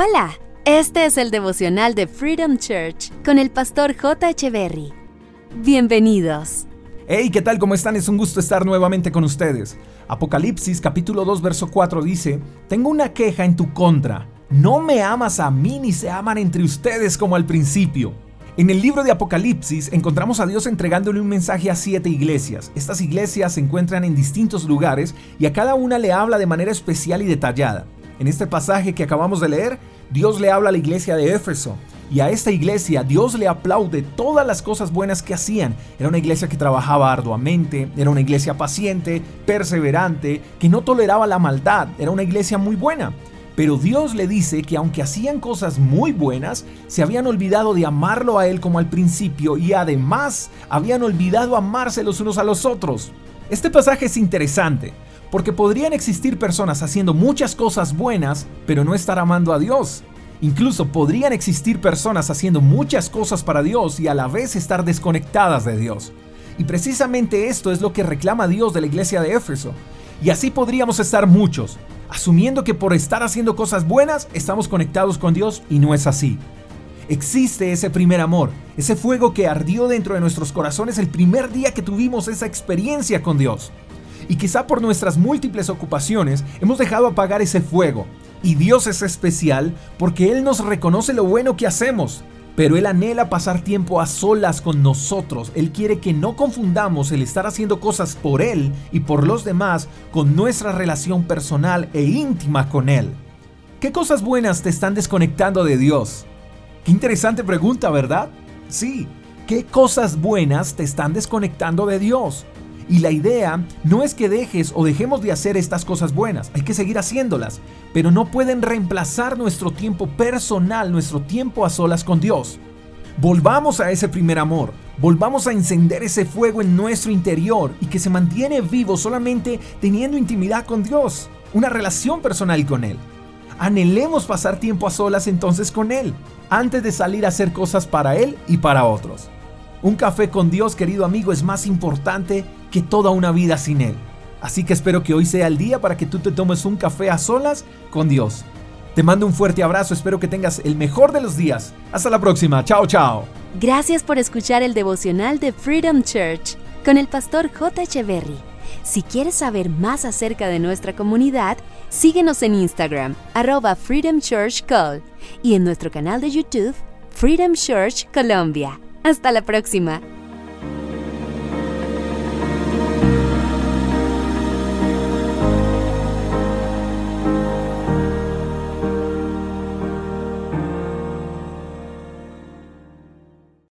Hola, este es el devocional de Freedom Church con el pastor J. Echeverry. Bienvenidos. Hey, ¿qué tal? ¿Cómo están? Es un gusto estar nuevamente con ustedes. Apocalipsis capítulo 2 verso 4 dice, Tengo una queja en tu contra. No me amas a mí ni se aman entre ustedes como al principio. En el libro de Apocalipsis encontramos a Dios entregándole un mensaje a siete iglesias. Estas iglesias se encuentran en distintos lugares y a cada una le habla de manera especial y detallada. En este pasaje que acabamos de leer, Dios le habla a la iglesia de Éfeso. Y a esta iglesia Dios le aplaude todas las cosas buenas que hacían. Era una iglesia que trabajaba arduamente, era una iglesia paciente, perseverante, que no toleraba la maldad, era una iglesia muy buena. Pero Dios le dice que aunque hacían cosas muy buenas, se habían olvidado de amarlo a Él como al principio y además habían olvidado amarse los unos a los otros. Este pasaje es interesante porque podrían existir personas haciendo muchas cosas buenas, pero no estar amando a Dios. Incluso podrían existir personas haciendo muchas cosas para Dios y a la vez estar desconectadas de Dios. Y precisamente esto es lo que reclama Dios de la iglesia de Éfeso. Y así podríamos estar muchos, asumiendo que por estar haciendo cosas buenas estamos conectados con Dios y no es así. Existe ese primer amor, ese fuego que ardió dentro de nuestros corazones el primer día que tuvimos esa experiencia con Dios. Y quizá por nuestras múltiples ocupaciones hemos dejado apagar ese fuego. Y Dios es especial porque Él nos reconoce lo bueno que hacemos, pero Él anhela pasar tiempo a solas con nosotros. Él quiere que no confundamos el estar haciendo cosas por Él y por los demás con nuestra relación personal e íntima con Él. ¿Qué cosas buenas te están desconectando de Dios? Qué interesante pregunta, ¿verdad? Sí, ¿qué cosas buenas te están desconectando de Dios? Y la idea no es que dejes o dejemos de hacer estas cosas buenas, hay que seguir haciéndolas, pero no pueden reemplazar nuestro tiempo personal, nuestro tiempo a solas con Dios. Volvamos a ese primer amor, volvamos a encender ese fuego en nuestro interior y que se mantiene vivo solamente teniendo intimidad con Dios, una relación personal con Él. Anhelemos pasar tiempo a solas entonces con Él, antes de salir a hacer cosas para Él y para otros. Un café con Dios, querido amigo, es más importante que toda una vida sin Él. Así que espero que hoy sea el día para que tú te tomes un café a solas con Dios. Te mando un fuerte abrazo, espero que tengas el mejor de los días. Hasta la próxima, chao chao. Gracias por escuchar el devocional de Freedom Church con el pastor J. Echeverry. Si quieres saber más acerca de nuestra comunidad, síguenos en Instagram, arroba Freedom Church Call, y en nuestro canal de YouTube, Freedom Church Colombia. Hasta la próxima.